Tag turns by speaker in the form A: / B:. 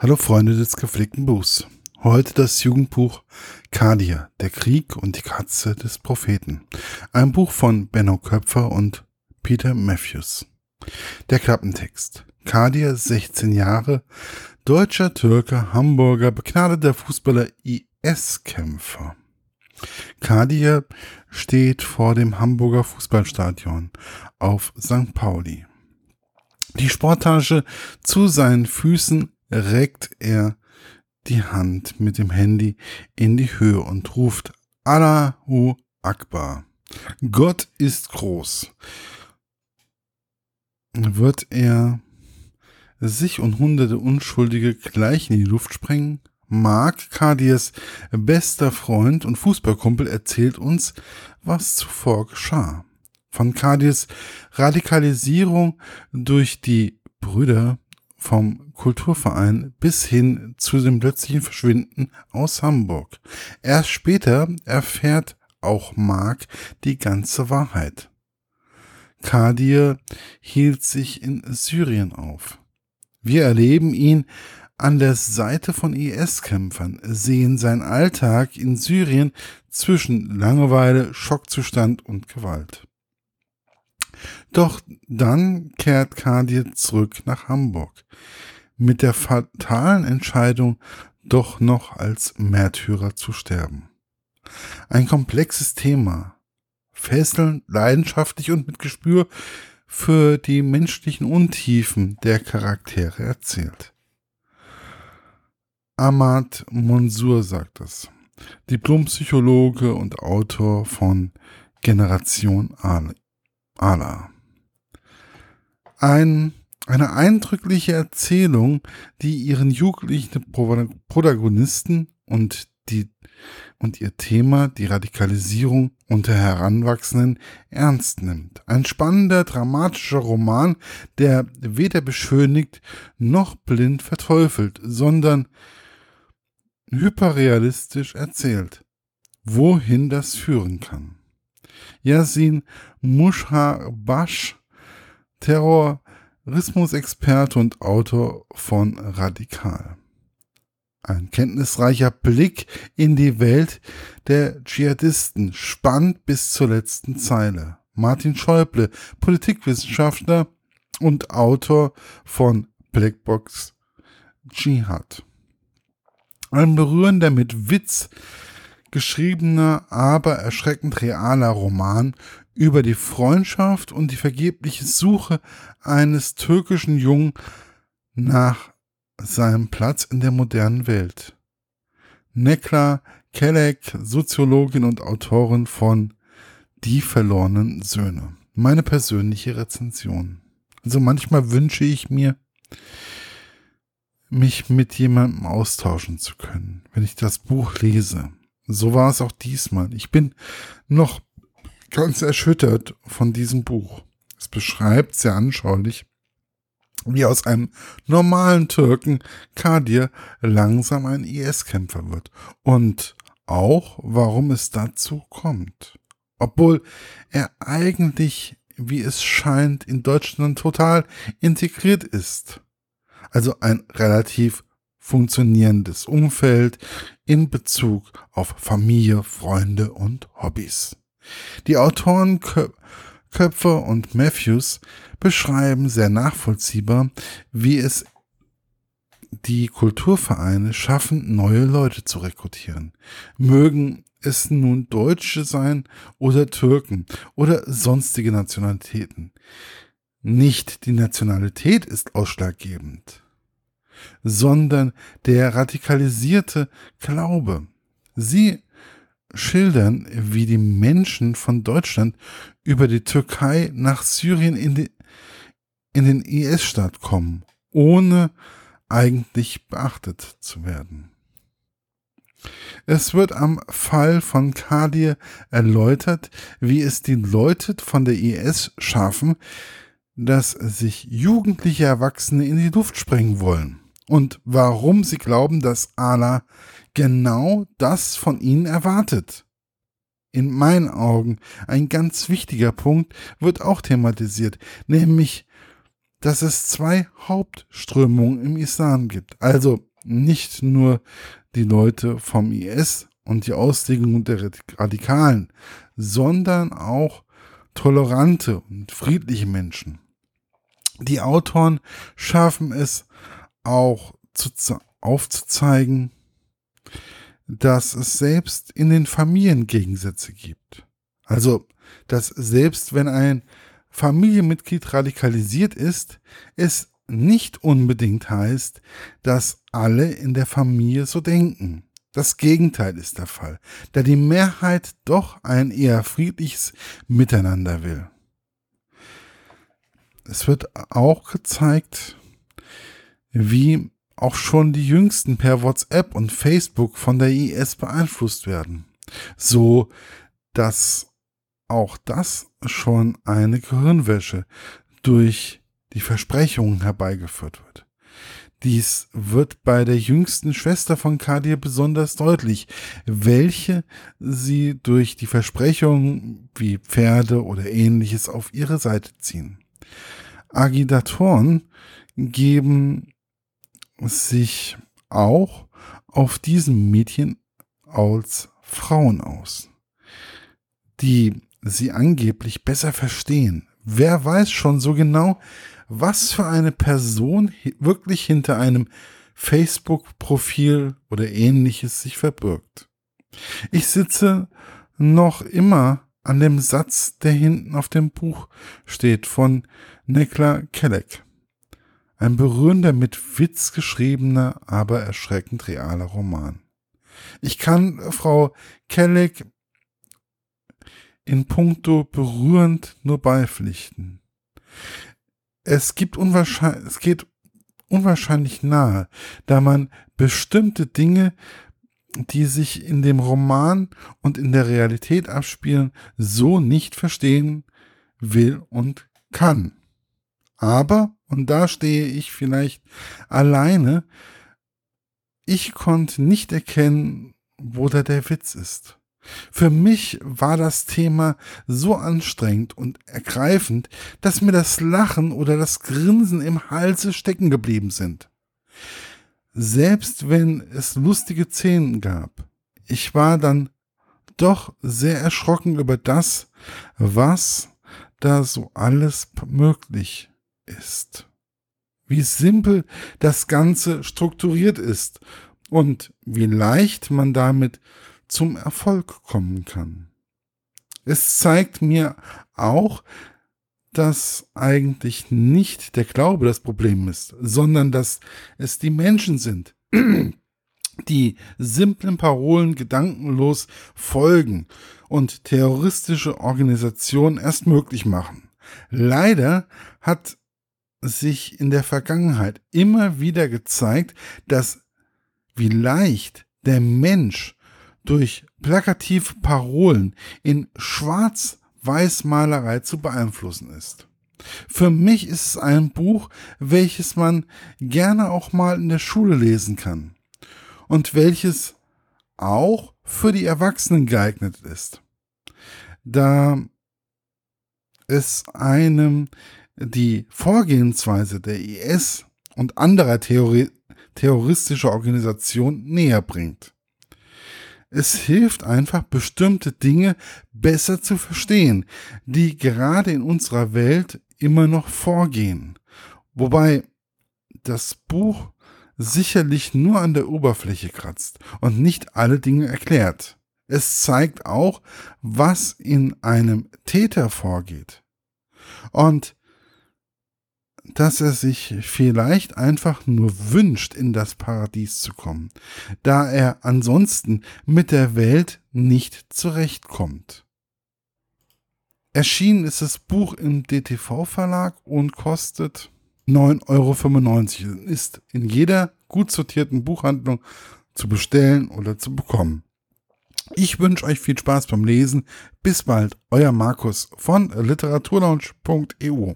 A: Hallo Freunde des gepflegten Buchs. Heute das Jugendbuch Kadia, der Krieg und die Katze des Propheten. Ein Buch von Benno Köpfer und Peter Matthews. Der Klappentext. Kadia, 16 Jahre, deutscher Türke, Hamburger, begnadeter Fußballer, IS-Kämpfer. Kadia steht vor dem Hamburger Fußballstadion auf St. Pauli. Die Sporttasche zu seinen Füßen reckt er die Hand mit dem Handy in die Höhe und ruft Allahu Akbar. Gott ist groß. Wird er sich und hunderte Unschuldige gleich in die Luft sprengen? Mark, Kadiers bester Freund und Fußballkumpel, erzählt uns, was zuvor geschah. Von Kadiers Radikalisierung durch die Brüder vom Kulturverein bis hin zu dem plötzlichen Verschwinden aus Hamburg. Erst später erfährt auch Mark die ganze Wahrheit. Kadir hielt sich in Syrien auf. Wir erleben ihn an der Seite von IS-Kämpfern, sehen seinen Alltag in Syrien zwischen Langeweile, Schockzustand und Gewalt. Doch dann kehrt Kadir zurück nach Hamburg. Mit der fatalen Entscheidung, doch noch als Märtyrer zu sterben. Ein komplexes Thema. Fesselnd, leidenschaftlich und mit Gespür für die menschlichen Untiefen der Charaktere erzählt. Ahmad Monsur sagt es. Diplompsychologe und Autor von Generation Allah. Ein, eine eindrückliche Erzählung, die ihren jugendlichen Protagonisten und die und ihr Thema, die Radikalisierung unter Heranwachsenden, ernst nimmt. Ein spannender, dramatischer Roman, der weder beschönigt noch blind verteufelt, sondern hyperrealistisch erzählt, wohin das führen kann. Yasin Mushabash, Terrorismusexperte und Autor von Radikal. Ein kenntnisreicher Blick in die Welt der Dschihadisten, spannend bis zur letzten Zeile. Martin Schäuble, Politikwissenschaftler und Autor von Blackbox Dschihad. Ein berührender mit Witz geschriebener, aber erschreckend realer Roman über die Freundschaft und die vergebliche Suche eines türkischen Jungen nach seinem Platz in der modernen Welt. Nekla Kelek, Soziologin und Autorin von Die verlorenen Söhne. Meine persönliche Rezension. Also manchmal wünsche ich mir, mich mit jemandem austauschen zu können, wenn ich das Buch lese. So war es auch diesmal. Ich bin noch ganz erschüttert von diesem Buch. Es beschreibt sehr anschaulich, wie aus einem normalen Türken Kadir langsam ein IS-Kämpfer wird. Und auch, warum es dazu kommt. Obwohl er eigentlich, wie es scheint, in Deutschland total integriert ist. Also ein relativ funktionierendes Umfeld in Bezug auf Familie, Freunde und Hobbys. Die Autoren Köpfer und Matthews beschreiben sehr nachvollziehbar, wie es die Kulturvereine schaffen, neue Leute zu rekrutieren. Mögen es nun Deutsche sein oder Türken oder sonstige Nationalitäten. Nicht die Nationalität ist ausschlaggebend, sondern der radikalisierte Glaube. Sie schildern, wie die Menschen von Deutschland über die Türkei nach Syrien in, die, in den IS-Staat kommen, ohne eigentlich beachtet zu werden. Es wird am Fall von Kadir erläutert, wie es die Leute von der IS schaffen, dass sich jugendliche Erwachsene in die Luft sprengen wollen und warum sie glauben, dass Allah genau das von ihnen erwartet. In meinen Augen ein ganz wichtiger Punkt wird auch thematisiert, nämlich dass es zwei Hauptströmungen im Islam gibt. Also nicht nur die Leute vom IS und die Auslegung der Radikalen, sondern auch tolerante und friedliche Menschen. Die Autoren schaffen es auch zu, aufzuzeigen, dass es selbst in den Familien Gegensätze gibt. Also, dass selbst wenn ein Familienmitglied radikalisiert ist, es nicht unbedingt heißt, dass alle in der Familie so denken. Das Gegenteil ist der Fall, da die Mehrheit doch ein eher friedliches Miteinander will. Es wird auch gezeigt, wie auch schon die Jüngsten per WhatsApp und Facebook von der IS beeinflusst werden. So, dass auch das schon eine Gehirnwäsche durch die Versprechungen herbeigeführt wird. Dies wird bei der jüngsten Schwester von Kadir besonders deutlich, welche sie durch die Versprechungen wie Pferde oder ähnliches auf ihre Seite ziehen. Agitatoren geben sich auch auf diesen Mädchen als Frauen aus, die sie angeblich besser verstehen. Wer weiß schon so genau, was für eine Person wirklich hinter einem Facebook-Profil oder ähnliches sich verbirgt. Ich sitze noch immer an dem Satz, der hinten auf dem Buch steht von Nekla Kellek. Ein berührender, mit Witz geschriebener, aber erschreckend realer Roman. Ich kann Frau Kellek in puncto berührend nur beipflichten. Es gibt unwahrscheinlich, es geht unwahrscheinlich nahe, da man bestimmte Dinge, die sich in dem Roman und in der Realität abspielen, so nicht verstehen will und kann. Aber, und da stehe ich vielleicht alleine, ich konnte nicht erkennen, wo da der Witz ist. Für mich war das Thema so anstrengend und ergreifend, dass mir das Lachen oder das Grinsen im Halse stecken geblieben sind. Selbst wenn es lustige Szenen gab, ich war dann doch sehr erschrocken über das, was da so alles möglich ist. Wie simpel das Ganze strukturiert ist und wie leicht man damit zum Erfolg kommen kann. Es zeigt mir auch, dass eigentlich nicht der Glaube das Problem ist, sondern dass es die Menschen sind, die simplen Parolen gedankenlos folgen und terroristische Organisationen erst möglich machen. Leider hat sich in der Vergangenheit immer wieder gezeigt, dass wie leicht der Mensch durch plakative Parolen in Schwarz-Weiß-Malerei zu beeinflussen ist. Für mich ist es ein Buch, welches man gerne auch mal in der Schule lesen kann und welches auch für die Erwachsenen geeignet ist, da es einem die Vorgehensweise der IS und anderer Theori terroristischer Organisationen näher bringt. Es hilft einfach, bestimmte Dinge besser zu verstehen, die gerade in unserer Welt immer noch vorgehen. Wobei das Buch sicherlich nur an der Oberfläche kratzt und nicht alle Dinge erklärt. Es zeigt auch, was in einem Täter vorgeht. Und dass er sich vielleicht einfach nur wünscht, in das Paradies zu kommen, da er ansonsten mit der Welt nicht zurechtkommt. Erschienen ist das Buch im DTV-Verlag und kostet 9,95 Euro. Ist in jeder gut sortierten Buchhandlung zu bestellen oder zu bekommen. Ich wünsche euch viel Spaß beim Lesen. Bis bald, euer Markus von literaturlaunch.eu.